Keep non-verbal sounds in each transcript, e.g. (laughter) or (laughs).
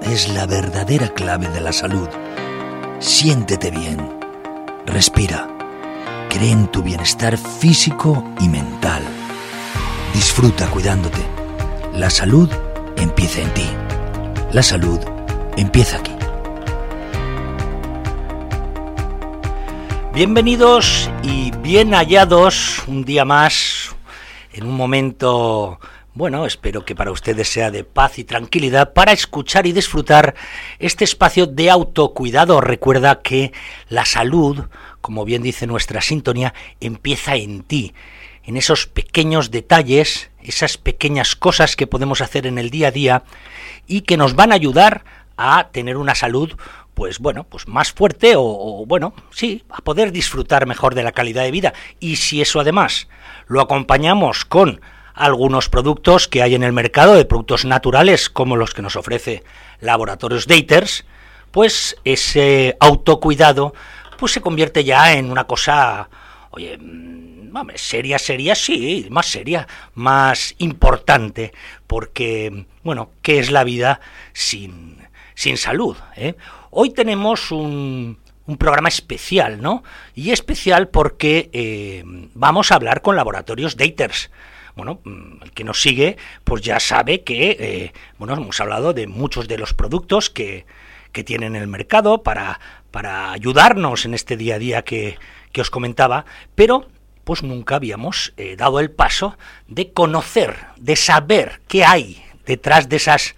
es la verdadera clave de la salud. Siéntete bien. Respira. Cree en tu bienestar físico y mental. Disfruta cuidándote. La salud empieza en ti. La salud empieza aquí. Bienvenidos y bien hallados un día más en un momento bueno, espero que para ustedes sea de paz y tranquilidad para escuchar y disfrutar este espacio de autocuidado. Recuerda que la salud, como bien dice nuestra sintonía, empieza en ti, en esos pequeños detalles, esas pequeñas cosas que podemos hacer en el día a día y que nos van a ayudar a tener una salud pues bueno, pues más fuerte o, o, bueno, sí, a poder disfrutar mejor de la calidad de vida. Y si eso además lo acompañamos con algunos productos que hay en el mercado de productos naturales como los que nos ofrece Laboratorios Daters, pues ese autocuidado pues se convierte ya en una cosa, oye, mm, seria, seria, sí, más seria, más importante, porque, bueno, ¿qué es la vida sin, sin salud? Eh? Hoy tenemos un, un programa especial, ¿no? Y especial porque eh, vamos a hablar con Laboratorios Daters bueno, mm, el que nos sigue, pues ya sabe que, eh, bueno, hemos hablado de muchos de los productos que, que tienen en el mercado para, para ayudarnos en este día a día que, que os comentaba, pero pues nunca habíamos eh, dado el paso de conocer, de saber qué hay detrás de esas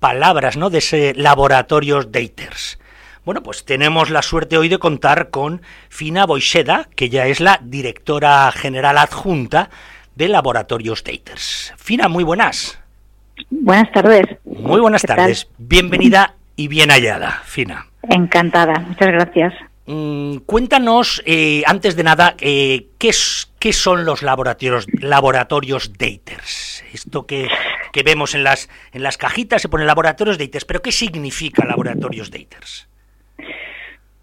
palabras, ¿no? De ese laboratorios daters. Bueno, pues tenemos la suerte hoy de contar con Fina Boiseda, que ya es la directora general adjunta de Laboratorios Daters. Fina, muy buenas. Buenas tardes. Muy buenas tardes. Bienvenida y bien hallada, Fina. Encantada, muchas gracias. Mm, cuéntanos, eh, antes de nada, eh, ¿qué, ¿qué, son los laboratorios, laboratorios Daters? Esto que, que, vemos en las, en las cajitas se pone laboratorios Daters, pero ¿qué significa laboratorios Daters?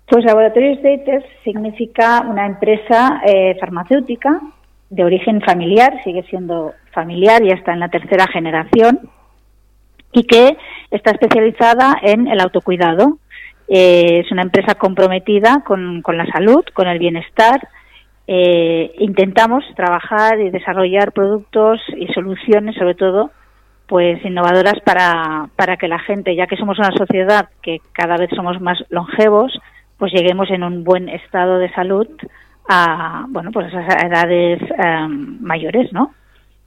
Pues laboratorios Daters significa una empresa eh, farmacéutica de origen familiar, sigue siendo familiar, ya está en la tercera generación, y que está especializada en el autocuidado. Eh, es una empresa comprometida con, con, la salud, con el bienestar. Eh, intentamos trabajar y desarrollar productos y soluciones, sobre todo, pues innovadoras para, para que la gente, ya que somos una sociedad que cada vez somos más longevos, pues lleguemos en un buen estado de salud a bueno pues esas edades eh, mayores, ¿no?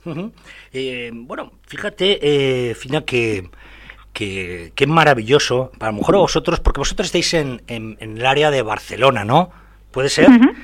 Uh -huh. eh, bueno, fíjate, eh, Fina, que que, que maravilloso, a lo mejor vosotros, porque vosotros estáis en, en, en el área de Barcelona, ¿no? ¿Puede ser? Uh -huh.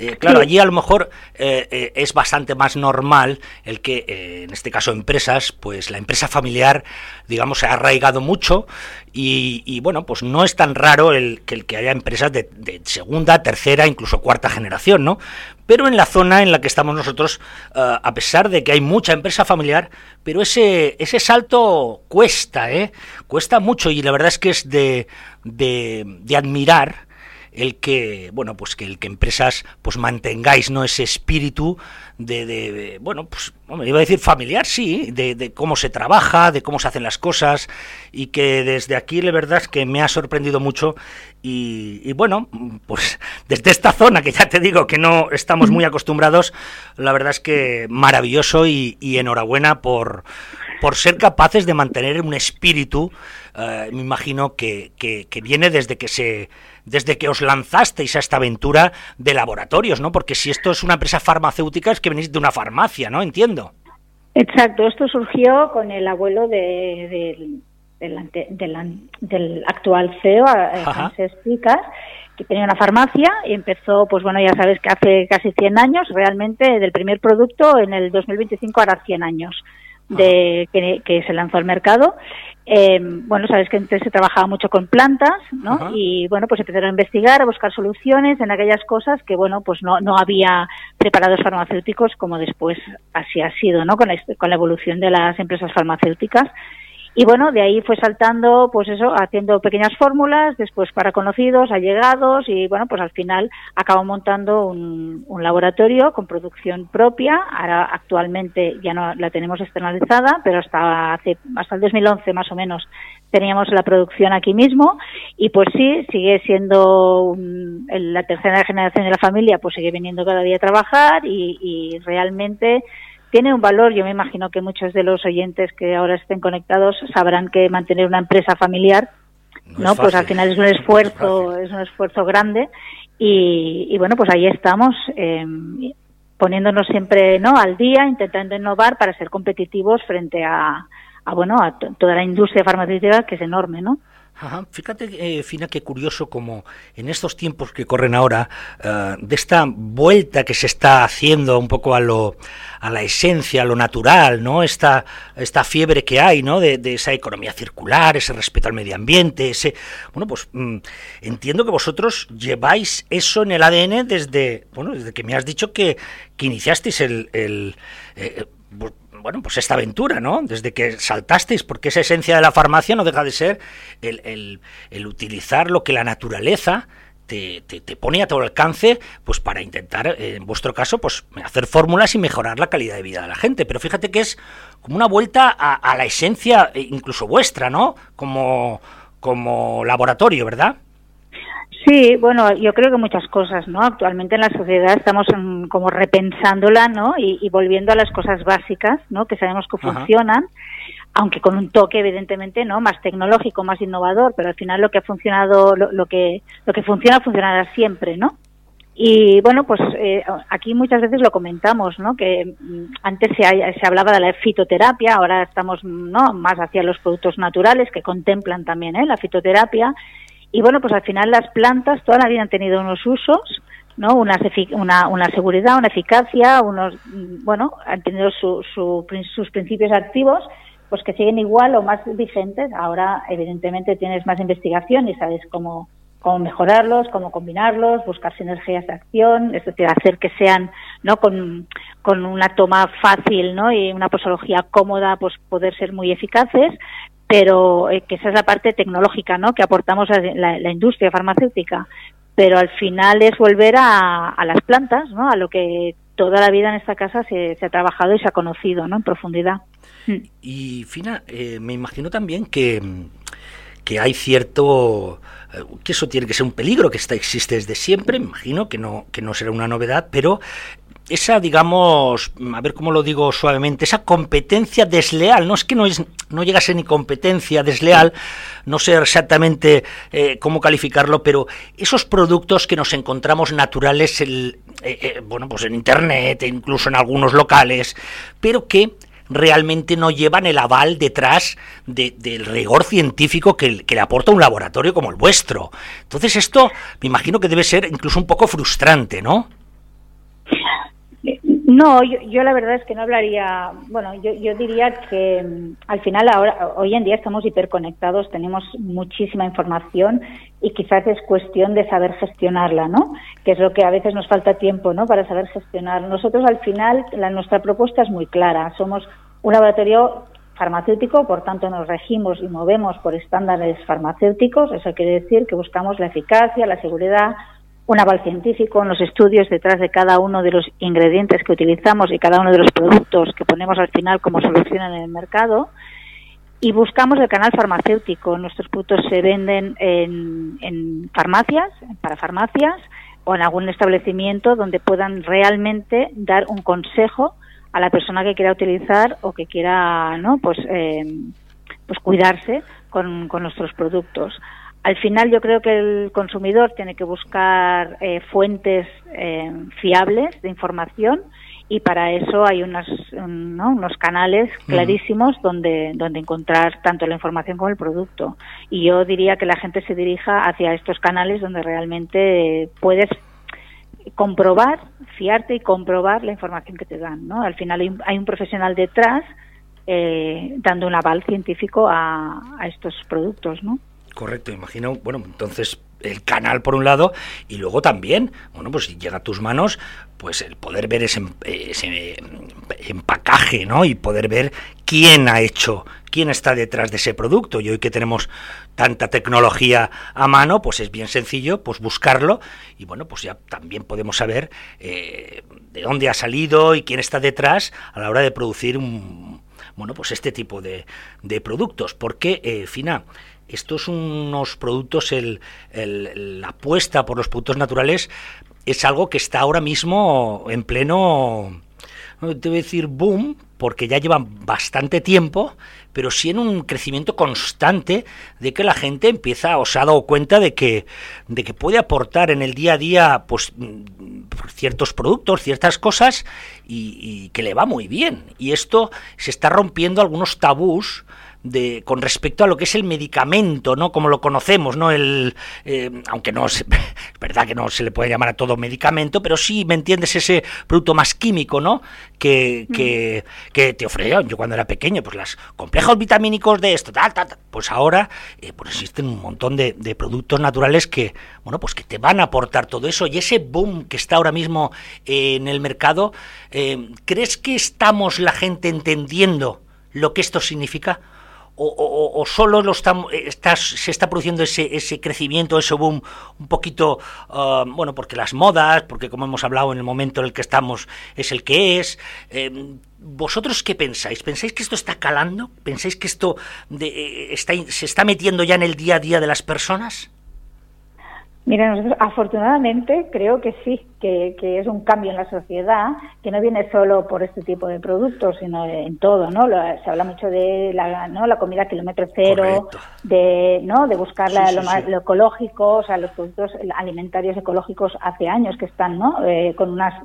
Eh, claro, allí a lo mejor eh, eh, es bastante más normal el que, en este caso, empresas, pues la empresa familiar, digamos, se ha arraigado mucho y, y, bueno, pues no es tan raro el que, el que haya empresas de, de, segunda, tercera, incluso cuarta generación, ¿no? Pero en la zona en la que estamos nosotros, a pesar de que hay mucha empresa familiar, pero ese, ese salto cuesta, ¿eh? Cuesta mucho y la verdad es que es de, de, de admirar el que bueno pues que el que empresas pues mantengáis no ese espíritu de, de, bueno pues me iba a decir familiar sí de, cómo se trabaja de cómo se hacen las cosas y que desde aquí la verdad es que me ha sorprendido mucho y, bueno pues desde esta zona que ya te digo que no estamos muy acostumbrados la verdad es que maravilloso y enhorabuena por por ser capaces de mantener un espíritu uh, me imagino que, que, que viene desde que se desde que os lanzasteis a esta aventura de laboratorios, ¿no? Porque si esto es una empresa farmacéutica es que venís de una farmacia, ¿no? Entiendo. Exacto, esto surgió con el abuelo de, de, de, del, del actual CEO, eh, Francesc Picas, que tenía una farmacia y empezó, pues bueno, ya sabes que hace casi 100 años, realmente del primer producto en el 2025 hará 100 años de que, que se lanzó al mercado eh, bueno, sabes que antes se trabajaba mucho con plantas, ¿no? Ajá. Y bueno, pues empezaron a investigar, a buscar soluciones en aquellas cosas que, bueno, pues no, no había preparados farmacéuticos como después así ha sido, ¿no? Con la, con la evolución de las empresas farmacéuticas. Y bueno, de ahí fue saltando, pues eso, haciendo pequeñas fórmulas, después para conocidos, allegados, y bueno, pues al final acabó montando un, un laboratorio con producción propia. Ahora actualmente ya no la tenemos externalizada, pero hasta hace, hasta el 2011 más o menos teníamos la producción aquí mismo y pues sí, sigue siendo la tercera generación de la familia, pues sigue viniendo cada día a trabajar y, y, realmente tiene un valor. Yo me imagino que muchos de los oyentes que ahora estén conectados sabrán que mantener una empresa familiar, no, pues al final es un esfuerzo, es, un esfuerzo grande y, y, bueno, pues ahí estamos. Eh, poniéndonos siempre no al día, intentando innovar para ser competitivos frente a, a bueno a toda la industria farmacéutica que es enorme, ¿no? Fíjate, eh, Fina, qué curioso como en estos tiempos que corren ahora, eh, de esta vuelta que se está haciendo un poco a lo a la esencia, a lo natural, ¿no? Esta, esta fiebre que hay, ¿no? De, esa economía circular, ese respeto al medio ambiente, ese... Bueno, pues mm, entiendo que vosotros lleváis eso en el ADN desde, bueno, desde que me has dicho que, que iniciasteis el... el eh, bueno, pues esta aventura, ¿no? Desde que saltasteis, porque esa esencia de la farmacia no deja de ser el, utilizar lo que la naturaleza te, te, pone a todo alcance, pues para intentar, eh, en vuestro caso, pues hacer fórmulas y mejorar la calidad de vida de la gente. Pero fíjate que es como una vuelta a, a la esencia, eh, incluso vuestra, ¿no? Como, como laboratorio, ¿verdad? Sí, bueno, yo creo que muchas cosas, ¿no? Actualmente en la sociedad estamos como repensándola, ¿no? Y, volviendo a las cosas básicas, ¿no? Que sabemos que funcionan, aunque con un toque, evidentemente, ¿no? Más tecnológico, más innovador, pero al final lo que ha funcionado, lo, que lo que funciona funcionará siempre, ¿no? Y bueno, pues eh, aquí muchas veces lo comentamos, ¿no? Que mm, antes se, se, hablaba de la fitoterapia, ahora estamos no más hacia los productos naturales que contemplan también ¿eh? la fitoterapia y bueno, pues al final las plantas toda la vida han tenido unos usos, ¿no? Una, una, una seguridad, una eficacia, unos, mm, bueno, han tenido su, sus principios activos, pues que siguen igual o más vigentes. Ahora, evidentemente, tienes más investigación y sabes cómo, cómo mejorarlos, cómo combinarlos, buscar sinergias de acción, es decir, hacer que sean, ¿no? Con, con una toma fácil, ¿no? Y una posología cómoda, pues poder ser muy eficaces, pero eh, que esa es la parte tecnológica ¿no? que aportamos a la, industria farmacéutica. Pero al final es volver a, las plantas, ¿no? a lo que toda la vida en esta casa se, ha trabajado y se ha conocido ¿no? en profundidad. Mm. Y Fina, eh, me imagino también que, que hay cierto eh, que eso tiene que ser un peligro que está existe desde siempre, me imagino que no que no será una novedad, pero esa, digamos, a ver cómo lo digo suavemente, esa competencia desleal, no es que no, es, no llega a ser ni competencia desleal, no sé exactamente eh, cómo calificarlo, pero esos productos que nos encontramos naturales, eh, eh, bueno, pues en Internet, incluso en algunos locales, pero que realmente no llevan el aval detrás del rigor científico que, que, le aporta un laboratorio como el vuestro. Entonces esto me imagino que debe ser incluso un poco frustrante, ¿no? No, yo, la verdad es que no hablaría, bueno, yo, yo diría que mm, al final ahora, hoy en día estamos hiperconectados, tenemos muchísima información y quizás es cuestión de saber gestionarla, ¿no? Que es lo que a veces nos falta tiempo, ¿no? Para saber gestionar. Nosotros al final, la, nuestra propuesta es muy clara, somos un laboratorio farmacéutico, por tanto nos regimos y movemos por estándares farmacéuticos, eso quiere decir que buscamos la eficacia, la seguridad, un aval científico en los estudios detrás de cada uno de los ingredientes que utilizamos y cada uno de los productos que ponemos al final como solución en el mercado. Y buscamos el canal farmacéutico. Nuestros productos se venden en, en farmacias, para farmacias, o en algún establecimiento donde puedan realmente dar un consejo a la persona que quiera utilizar o que quiera no pues eh, pues cuidarse con, con nuestros productos al final yo creo que el consumidor tiene que buscar eh, fuentes eh, fiables de información y para eso hay unos canales clarísimos donde, donde encontrar tanto la información como el producto. Y yo diría que la gente se dirija hacia estos canales donde realmente puedes comprobar, fiarte y comprobar la información que te dan. ¿no? Al final hay un, profesional detrás eh, dando un aval científico a, a estos productos. ¿no? Correcto, imagino, bueno, entonces el canal por un lado y luego también, bueno, pues si llega a tus manos, pues el poder ver ese, ese empacaje, ¿no? Y poder ver quién ha hecho, quién está detrás de ese producto. Y hoy que tenemos tanta tecnología a mano, pues es bien sencillo pues buscarlo y bueno, pues ya también podemos saber eh, de dónde ha salido y quién está detrás a la hora de producir un, bueno, pues este tipo de, de productos. Porque, eh, Fina, estos unos productos, el, la apuesta por los productos naturales es algo que está ahora mismo en pleno, no te voy a decir boom, porque ya llevan bastante tiempo, pero sí en un crecimiento constante de que la gente empieza o se ha dado cuenta de que, de que puede aportar en el día a día pues ciertos productos, ciertas cosas y que le va muy bien. Y esto se está rompiendo algunos tabús de, con respecto a lo que es el medicamento, ¿no? Como lo conocemos, ¿no? El, eh, aunque no (laughs) es, verdad que no se le puede llamar a todo medicamento, pero sí, ¿me entiendes? Ese producto más químico, ¿no? Que, que, que te ofrecían yo cuando era pequeño, pues los complejos vitamínicos de esto, tal, tal, Pues ahora, eh, pues existen un montón de, de, productos naturales que, bueno, pues que te van a aportar todo eso. Y ese boom que está ahora mismo en el mercado, eh, ¿crees que estamos la gente entendiendo lo que esto significa? O, solo lo eh, se está produciendo ese, ese crecimiento, ese boom un poquito, ah, bueno, porque las modas, porque como hemos hablado en el momento en el que estamos es el que es. Em, ¿Vosotros qué pensáis? ¿Pensáis que esto está calando? ¿Pensáis que esto eh, está, se está metiendo ya en el día a día de las personas? Mira, nosotros afortunadamente creo que sí, que, es un cambio en la sociedad, que no viene solo por este tipo de productos, sino en todo, ¿no? se habla mucho de la, ¿no? la comida kilómetro cero, de, ¿no? de buscar lo, más, lo, ecológico, o sea, los productos alimentarios ecológicos hace años que están, ¿no? Eh, con una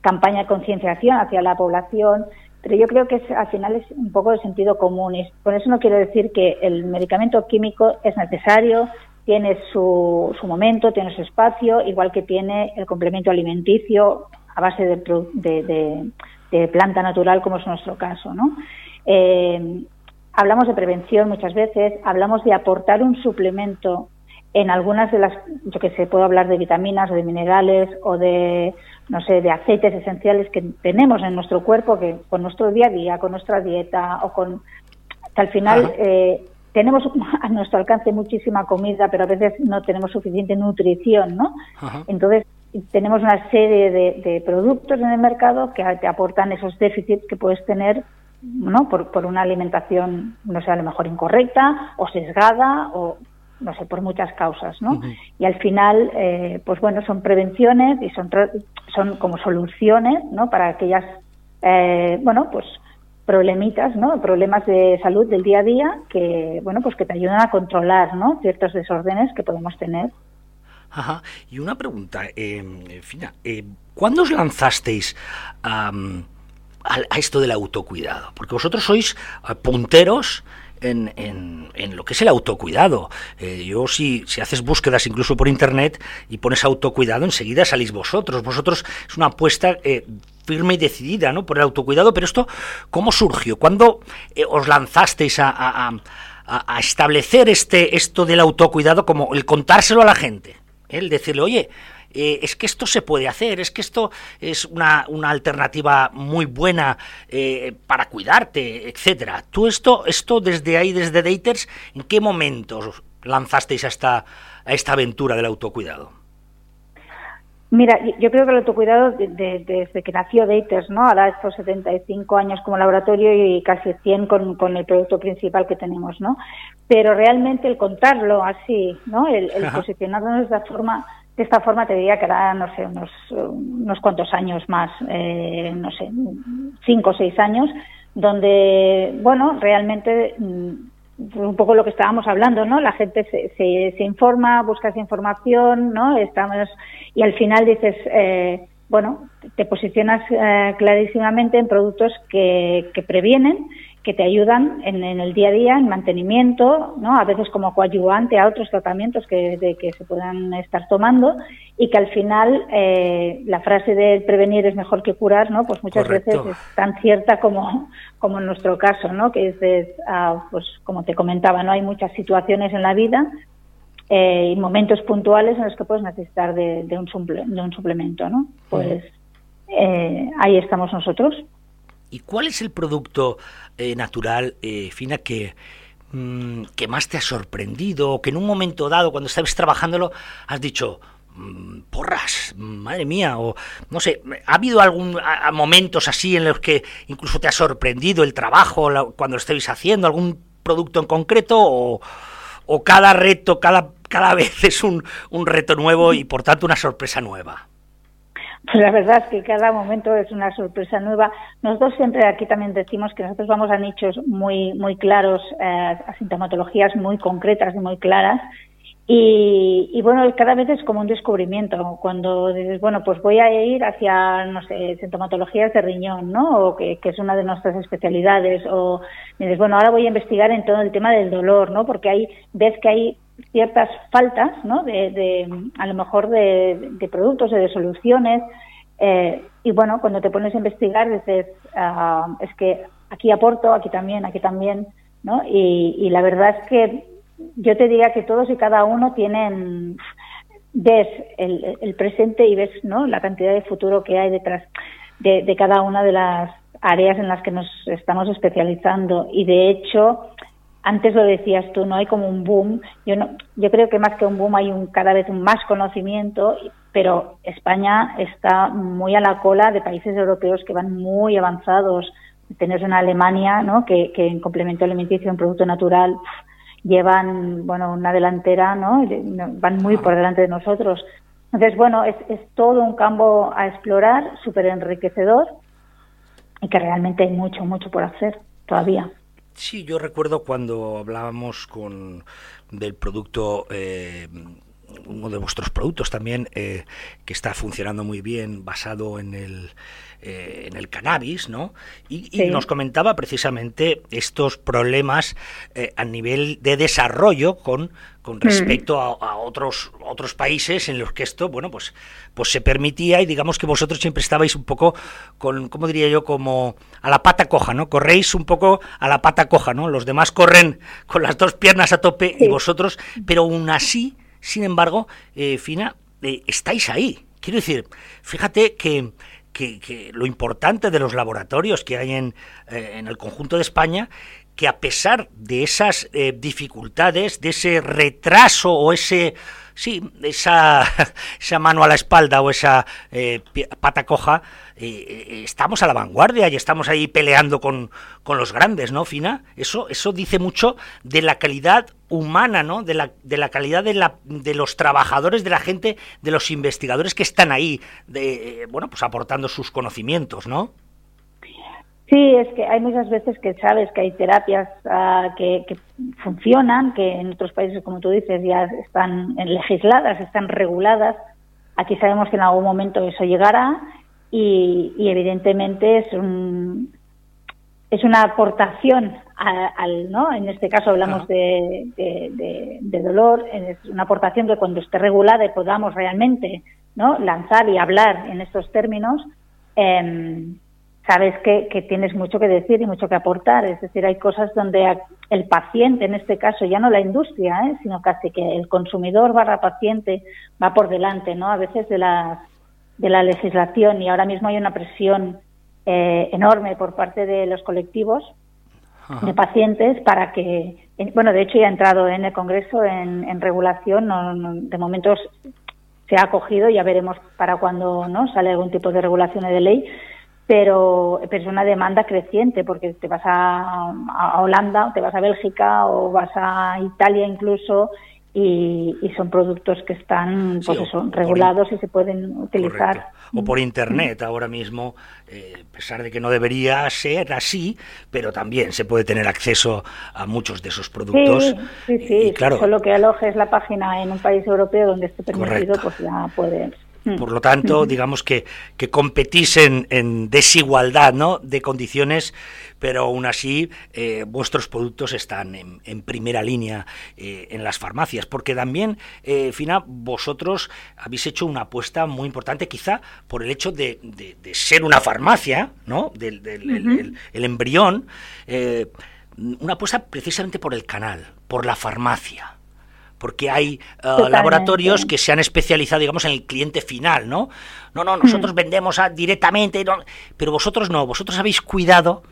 campaña de concienciación hacia la población, pero yo creo que al final es un poco de sentido común. Y por eso no quiero decir que el medicamento químico es necesario, tiene su, su momento, tiene su espacio, igual que tiene el complemento alimenticio a base de, de, planta natural, como es nuestro caso. ¿no? Eh, hablamos de prevención muchas veces, hablamos de aportar un suplemento en algunas de las, yo que sé, puedo hablar de vitaminas o de minerales o de, no sé, de aceites esenciales que tenemos en nuestro cuerpo, que con nuestro día a día, con nuestra dieta o con, al final eh, tenemos (laughs) a nuestro alcance muchísima comida, pero a veces no tenemos suficiente nutrición, ¿no? Entonces, tenemos una serie de, productos en el mercado que te aportan esos déficits que puedes tener, ¿no? Por, una alimentación, no sé, a lo mejor incorrecta o sesgada o, no sé, por muchas causas, ¿no? Y al final, eh, pues bueno, son prevenciones y son, son como soluciones, ¿no? Para aquellas, eh, bueno, pues problemitas, ¿no? Problemas de salud del día a día que, bueno, pues que te ayudan a controlar, ¿no? Ciertos desórdenes que podemos tener. Ajá. Y una pregunta, eh, Fina, eh, ¿cuándo os lanzasteis a, a, esto del autocuidado? Porque vosotros sois eh, punteros en, en, lo que es el autocuidado. Eh, yo si, si haces búsquedas incluso por internet y pones autocuidado, enseguida salís vosotros. Vosotros es una apuesta eh, firme y decidida, ¿no? Por el autocuidado, pero esto, ¿cómo surgió? ¿Cuándo eh, os lanzasteis a, establecer este, esto del autocuidado como el contárselo a la gente? El decirle, oye, eh, es que esto se puede hacer, es que esto es una, una alternativa muy buena eh, para cuidarte, etcétera. Tú esto, esto desde ahí, desde Daters, ¿en qué momentos lanzasteis a esta, a esta aventura del autocuidado? Mira, yo creo que el autocuidado desde que nació Daters, ¿no? Ahora estos 75 años como laboratorio y casi 100 con, con, el producto principal que tenemos, ¿no? Pero realmente el contarlo así, ¿no? El, el posicionarnos de esta forma, de esta forma te diría que era, no sé, unos, unos cuantos años más, eh, no sé, cinco o seis años, donde, bueno, realmente mm, un poco lo que estábamos hablando, ¿no? La gente se, se, se informa, busca esa información, ¿no? Estamos y al final dices, eh, bueno, te posicionas eh, clarísimamente en productos que, que previenen, que te ayudan en, el día a día, en mantenimiento, ¿no? A veces como coadyuvante a otros tratamientos que, de, que se puedan estar tomando y que al final eh, la frase de prevenir es mejor que curar, ¿no? Pues muchas veces es tan cierta como, como en nuestro caso, ¿no? Que es, ah, pues como te comentaba, ¿no? Hay muchas situaciones en la vida eh, y momentos puntuales en los que puedes necesitar de, un, de un suplemento, ¿no? Pues eh, ahí estamos nosotros. ¿Y cuál es el producto eh, natural, eh, Fina, que, mm, que más te ha sorprendido que en un momento dado, cuando estabas trabajándolo, has dicho, mm, porras, madre mía, o no sé, ¿ha habido algún momentos así en los que incluso te ha sorprendido el trabajo cuando lo estabais haciendo, algún producto en concreto o, o cada reto, cada, cada (laughs) vez es un, un reto nuevo y por tanto una sorpresa nueva? Pues la verdad es que cada momento es una sorpresa nueva. Nosotros siempre aquí también decimos que nosotros vamos a nichos muy muy claros, eh, a sintomatologías muy concretas y muy claras. Y, bueno, cada vez es como un descubrimiento. Cuando dices, bueno, pues voy a ir hacia, no sé, sintomatologías de riñón, ¿no? O que, que es una de nuestras especialidades. O dices, bueno, ahora voy a investigar en todo el tema del dolor, ¿no? Porque ahí ves que hay ciertas faltas, ¿no? De, a lo mejor de, productos o de soluciones. Eh, y bueno, cuando te pones a investigar dices, ah, es que aquí aporto, aquí también, aquí también, ¿no? Y, la verdad es que yo te diría que todos y cada uno tienen, ves el, presente y ves, ¿no? La cantidad de futuro que hay detrás de, de cada una de las áreas en las que nos estamos especializando. Y de hecho, antes lo decías tú, no hay como un boom. Yo no, yo creo que más que un boom hay un cada vez más conocimiento, pero España está muy a la cola de países europeos que van muy avanzados. Tenés una Alemania, ¿no? Que, que en complemento alimenticio, en producto natural, llevan, bueno, una delantera, ¿no? Van muy por delante de nosotros. Entonces, bueno, es, es todo un campo a explorar, súper enriquecedor y que realmente hay mucho, mucho por hacer todavía. Sí, yo recuerdo cuando hablábamos con del producto eh, uno de vuestros productos también eh, que está funcionando muy bien basado en el eh, en el cannabis, ¿no? Y, nos comentaba precisamente estos problemas eh, a nivel de desarrollo con, con respecto a, otros otros países en los que esto, bueno, pues, pues se permitía y digamos que vosotros siempre estabais un poco con, ¿cómo diría yo? Como a la pata coja, ¿no? Corréis un poco a la pata coja, ¿no? Los demás corren con las dos piernas a tope y vosotros, pero aún así, sin embargo, eh, Fina, estáis ahí. Quiero decir, fíjate que que, lo importante de los laboratorios que hay en, eh, en el conjunto de España, que a pesar de esas eh, dificultades, de ese retraso o ese sí, esa, (laughs) esa mano a la espalda o esa eh, pata coja, eh, eh, estamos a la vanguardia y estamos ahí peleando con, con, los grandes, ¿no, Fina? Eso, eso dice mucho de la calidad humana, ¿no? De la, de la calidad de, la, de los trabajadores, de la gente, de los investigadores que están ahí, de, bueno, pues aportando sus conocimientos, ¿no? Sí, es que hay muchas veces que sabes que hay terapias ah, que, funcionan, que en otros países, como tú dices, ya están legisladas, están reguladas. Aquí sabemos que en algún momento eso llegará y, evidentemente es un, es una aportación al, ¿no? En este caso hablamos de, de, dolor, es una aportación que cuando esté regulada y podamos realmente, ¿no? Lanzar y hablar en estos términos. Eh, sabes que, que, tienes mucho que decir y mucho que aportar. Es decir, hay cosas donde el paciente, en este caso, ya no la industria, ¿eh? sino casi que el consumidor barra paciente va por delante, ¿no? A veces de la, de la legislación y ahora mismo hay una presión eh, enorme por parte de los colectivos de pacientes para que, bueno, de hecho ya ha entrado en el Congreso en, en regulación, no, de momento se ha acogido, ya veremos para cuando no sale algún tipo de regulación de ley, pero, es una demanda creciente porque te vas a, a Holanda, te vas a Bélgica o vas a Italia incluso y, son productos que están pues eso, regulados y se pueden utilizar. O por internet ahora mismo, eh, a pesar de que no debería ser así, pero también se puede tener acceso a muchos de esos productos. Sí, sí, claro, solo que alojes la página en un país europeo donde esté permitido, pues ya puedes. Por lo tanto, digamos que, que competís en, desigualdad ¿no? de condiciones, pero aún así eh, vuestros productos están en, primera línea eh, en las farmacias, porque también, eh, Fina, vosotros habéis hecho una apuesta muy importante, quizá por el hecho de, ser una farmacia, ¿no? del, el, embrión, una apuesta precisamente por el canal, por la farmacia porque hay eh, laboratorios que se han especializado, digamos, en el cliente final, ¿no? No, no, nosotros mm. vendemos directamente, pero vosotros no, vosotros habéis cuidado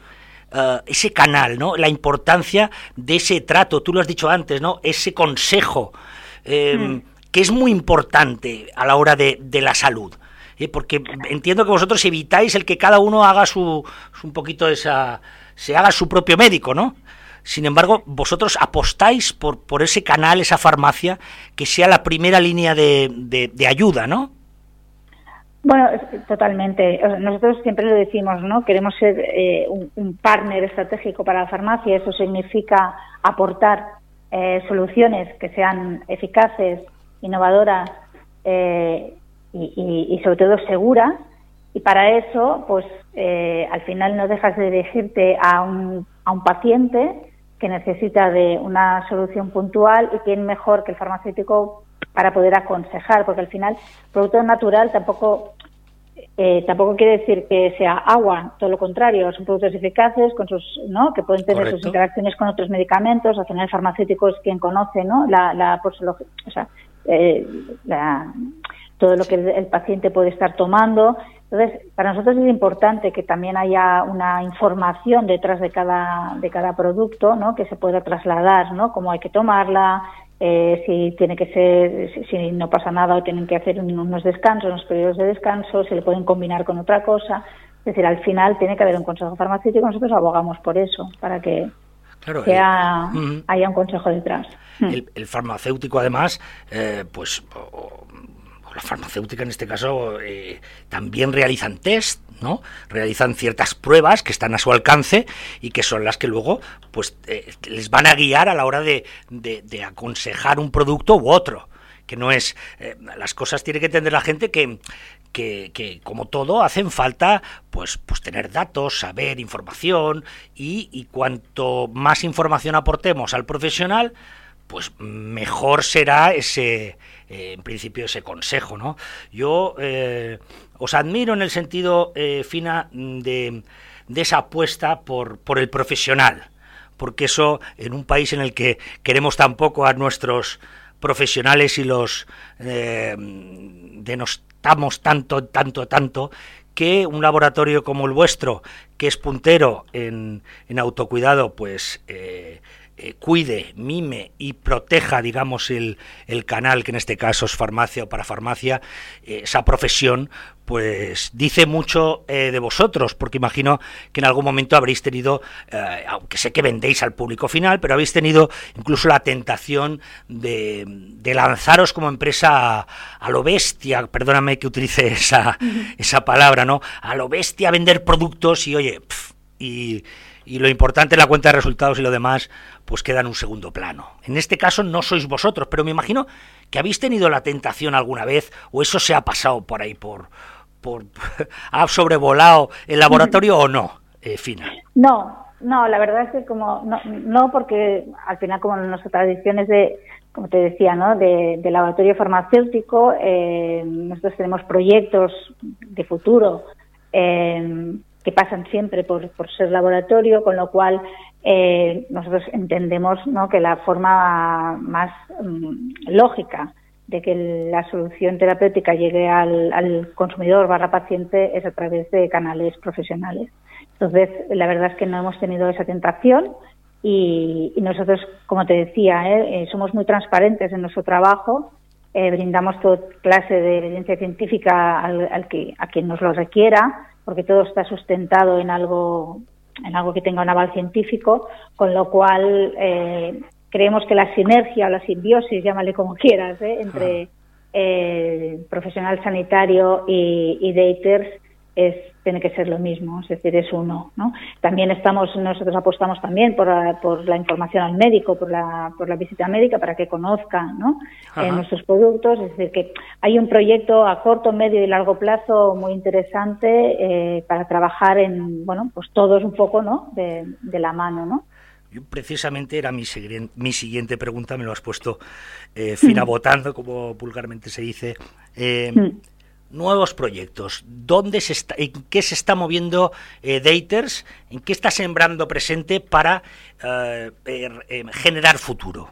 eh, ese canal, ¿no? La importancia de ese trato, tú lo has dicho antes, ¿no? Ese consejo, em, mm. que es muy importante a la hora de, de la salud. ¿eh? Porque entiendo que vosotros evitáis el que cada uno haga su, un poquito esa, se haga su propio médico, ¿no? Sin embargo, vosotros apostáis por, por ese canal, esa farmacia, que sea la primera línea de, de, ayuda, ¿no? Bueno, totalmente. Nosotros siempre lo decimos, ¿no? Queremos ser eh, un, partner estratégico para la farmacia. Eso significa aportar eh, soluciones que sean eficaces, innovadoras eh, y, sobre todo seguras. Y para eso, pues al final no dejas de dirigirte a un, a un paciente que necesita de una solución puntual y quién mejor que el farmacéutico para poder aconsejar, porque al final producto natural tampoco eh, tampoco quiere decir que sea agua, todo lo contrario, son productos eficaces con sus, ¿no? que pueden tener sus interacciones con otros medicamentos, al final el farmacéutico es quien conoce ¿no? la, la o sea, eh, todo lo que el paciente puede estar tomando entonces, para nosotros es importante que también haya una información detrás de cada, de cada producto, ¿no? Que se pueda trasladar, ¿no? Cómo hay que tomarla, eh, si tiene que ser, si, no pasa nada o tienen que hacer unos descansos, unos periodos de descanso, si le pueden combinar con otra cosa. Es decir, al final tiene que haber un consejo farmacéutico, nosotros abogamos por eso, para que sea, haya un consejo detrás. El, farmacéutico, además, eh, pues la farmacéutica en este caso eh, también realizan test, ¿no? Realizan ciertas pruebas que están a su alcance y que son las que luego pues eh, les van a guiar a la hora de, aconsejar un producto u otro que no es eh, las cosas tiene que entender la gente que, que, como todo hacen falta pues pues tener datos saber información y cuanto más información aportemos al profesional pues mejor será ese, eh, en principio, ese consejo, ¿no? Yo eh, os admiro en el sentido, eh, Fina, de, de, esa apuesta por, por el profesional, porque eso, en un país en el que queremos tampoco a nuestros profesionales y los denostamos tanto, tanto, tanto, que un laboratorio como el vuestro, que es puntero en, en autocuidado, pues cuide, mime y proteja, digamos, el, el, canal, que en este caso es farmacia o para farmacia, eh, esa profesión, pues dice mucho eh, de vosotros, porque imagino que en algún momento habréis tenido, aunque sé que vendéis al público final, pero habéis tenido incluso la tentación de, de lanzaros como empresa a, lo bestia, perdóname que utilice esa, esa palabra, ¿no? A lo bestia vender productos y oye, y y lo importante es la cuenta de resultados y lo demás pues queda en un segundo plano. En este caso no sois vosotros, pero me imagino que habéis tenido la tentación alguna vez o eso se ha pasado por ahí por por (laughs) ha sobrevolado el laboratorio o no, eh, Fina. No, no, la verdad es que como no, porque al final como nuestra tradición es de como te decía, ¿no? de, laboratorio farmacéutico, eh, nosotros tenemos proyectos de futuro eh, que pasan siempre por, ser laboratorio, con lo cual eh, nosotros entendemos que la forma más mm, lógica de que la solución terapéutica llegue al, al, consumidor barra paciente es a través de canales profesionales. Entonces, la verdad es que no hemos tenido esa tentación y, nosotros, como te decía, ¿eh? Eh, somos muy transparentes en nuestro trabajo, brindamos toda clase de evidencia científica al, al que, a quien nos lo requiera porque todo está sustentado en algo, en algo que tenga un aval científico, con lo cual eh, creemos que la sinergia o la simbiosis, llámale como quieras, ¿eh? entre eh, profesional sanitario y, y daters es tiene que ser lo mismo, es decir, es uno. ¿no? También estamos, nosotros apostamos también por la, por la información al médico, por la, por la visita médica para que conozca ¿no? Eh, nuestros productos. Es decir, que hay un proyecto a corto, medio y largo plazo muy interesante eh, para trabajar en, bueno, pues todos un poco ¿no? de, de la mano. ¿no? Yo, precisamente era mi, mi siguiente pregunta, me lo has puesto eh, fina (laughs) votando, como vulgarmente se dice. Eh, mm nuevos proyectos, ¿dónde se está, en qué se está moviendo eh, Daters, en qué está sembrando presente para eh, er, eh, generar futuro.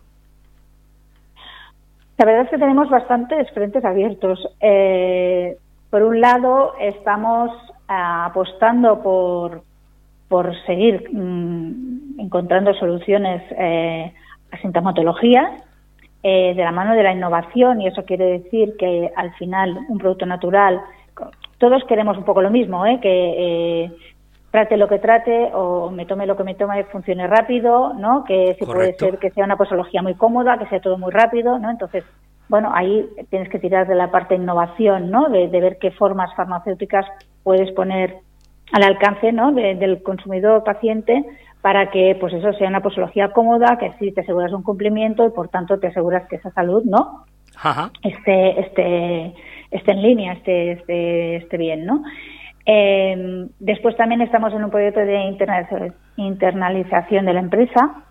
La verdad es que tenemos bastantes frentes abiertos. Eh, por un lado, estamos apostando por, por seguir mm, encontrando soluciones eh, a sintomatologías eh, de la mano de la innovación y eso quiere decir que al final un producto natural, todos queremos un poco lo mismo, ¿eh? que trate lo que trate o me tome lo que me tome funcione rápido, ¿no? Que si puede ser que sea una posología muy cómoda, que sea todo muy rápido, ¿no? Entonces, bueno, ahí tienes que tirar de la parte de innovación, ¿no? De, ver qué formas farmacéuticas puedes poner al alcance, ¿no? del consumidor paciente para que, pues eso sea una posología cómoda, que así te aseguras un cumplimiento y por tanto te aseguras que esa salud, ¿no? Ajá. Esté, esté, esté en línea, esté, esté, esté bien, ¿no? Eh, después también estamos en un proyecto de internalización de la empresa.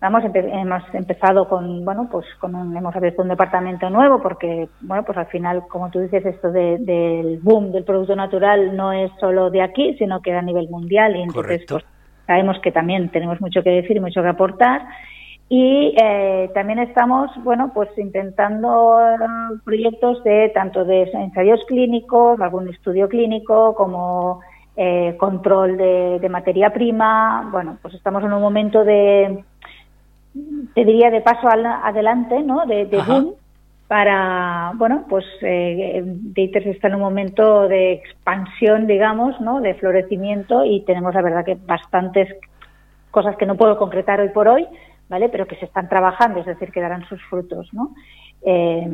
Vamos, hemos empezado con, bueno, pues con un, hemos abierto un departamento nuevo porque, bueno, pues al final, como tú dices, esto del boom del producto natural no es solo de aquí, sino que a nivel mundial y entonces pues, sabemos que también tenemos mucho que decir y mucho que aportar y eh, también estamos, bueno, pues intentando proyectos de tanto de ensayos clínicos, algún estudio clínico, como eh, control de, materia prima. Bueno, pues estamos en un momento de, te diría, de paso adelante, ¿no? De, boom para, bueno, pues eh, está en un momento de expansión, digamos, ¿no? De florecimiento y tenemos la verdad que bastantes cosas que no puedo concretar hoy por hoy, ¿vale? Pero que se están trabajando, es decir, que darán sus frutos, ¿no? Eh,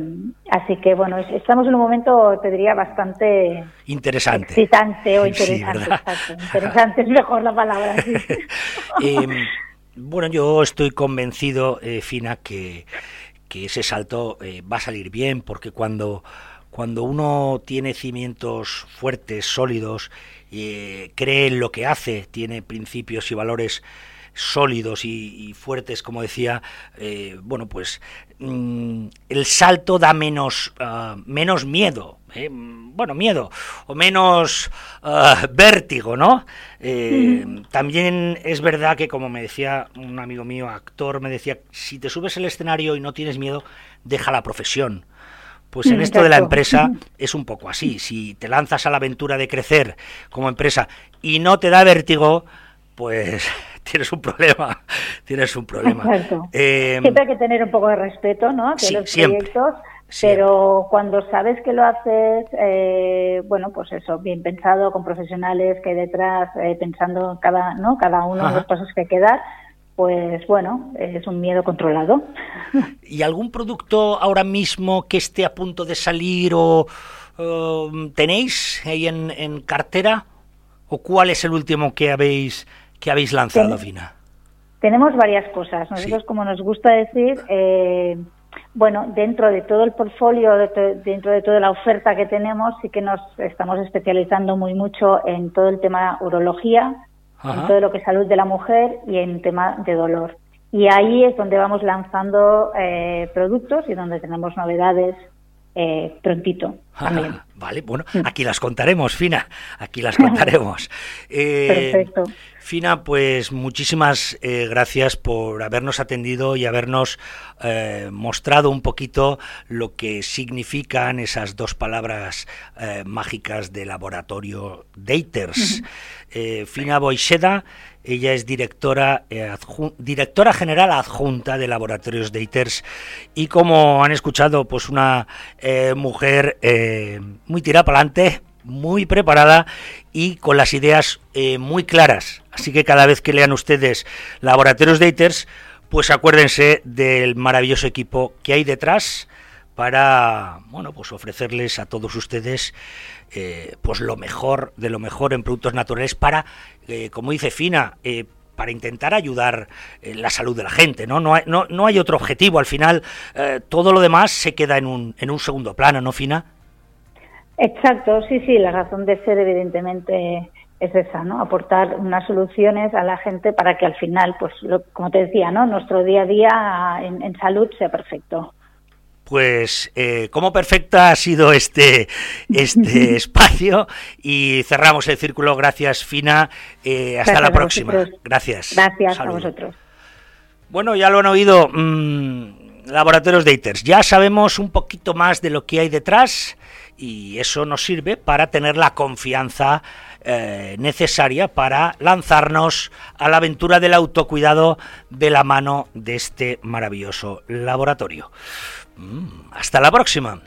así que, bueno, estamos en un momento, te diría, bastante... Interesante. Excitante o interesante, Interesante es mejor la palabra, (laughs) em, bueno, yo estoy convencido, eh, Fina, que, que ese salto eh, va a salir bien, porque cuando, cuando uno tiene cimientos fuertes, sólidos, cree en lo que hace, tiene principios y valores sólidos y, fuertes, como decía, eh, bueno, pues mm, el salto da menos, ah, menos miedo, eh, bueno, miedo, o menos ah, vértigo, ¿no? Eh, también es verdad que, como me decía un amigo mío, actor, me decía, si te subes al escenario y no tienes miedo, deja la profesión. Pues en esto de la empresa (laughs) es un poco así. Si te lanzas a la aventura de crecer como empresa y no te da vértigo, pues (laughs) tienes un problema, tienes un problema. Eh, siempre hay que tener un poco de respeto, ¿no? De los proyectos, pero cuando sabes que lo haces, eh, bueno, pues eso, bien pensado, con profesionales que hay detrás, eh, pensando en cada, ¿no? Cada uno de los pasos que hay que dar, pues bueno, es un miedo controlado. (laughs) ¿Y algún producto ahora mismo que esté a punto de salir o tenéis ahí en, en cartera? ¿O cuál es el último que habéis ¿Qué habéis lanzado, Fina? Tenemos varias cosas. Nosotros, como nos gusta decir, eh, bueno, dentro de todo el portfolio, dentro de toda la oferta que tenemos, sí que nos estamos especializando muy mucho en todo el tema urología, en todo lo que es salud de la mujer y en tema de dolor. Y ahí es donde vamos lanzando eh, productos y donde tenemos novedades eh, prontito. Vale, bueno, mm. aquí las contaremos, Fina, aquí las (laughs) contaremos. Perfecto. Fina, pues muchísimas eh, gracias por habernos atendido y habernos eh, mostrado un poquito lo que significan esas dos palabras eh, mágicas de laboratorio Daters. Fina Boiseda, ella es directora, directora general adjunta de Laboratorios Daters y como han escuchado, pues una mujer muy tirada para adelante, muy preparada y con las ideas eh, muy claras. Así que cada vez que lean ustedes Laboratorios Daters, pues acuérdense del maravilloso equipo que hay detrás para bueno pues ofrecerles a todos ustedes eh, pues lo mejor de lo mejor en productos naturales para eh, como dice Fina para intentar ayudar la salud de la gente, ¿no? No hay, no, no hay otro objetivo, al final todo lo demás se queda en un, en un segundo plano, ¿no, Fina? Exacto, sí, sí, la razón de ser evidentemente es esa, ¿no? Aportar unas soluciones a la gente para que al final, pues, como te decía, ¿no? Nuestro día a día en, salud sea perfecto. Pues eh, como perfecta ha sido este, este (laughs) espacio y cerramos el círculo. Gracias, Fina. Eh, hasta la próxima. Gracias. Gracias a vosotros. Bueno, ya lo han oído. Mm, Laboratorios Daters. Ya sabemos un poquito más de lo que hay detrás y eso nos sirve para tener la confianza eh, necesaria para lanzarnos a la aventura del autocuidado de la mano de este maravilloso laboratorio. Mm, hasta la próxima.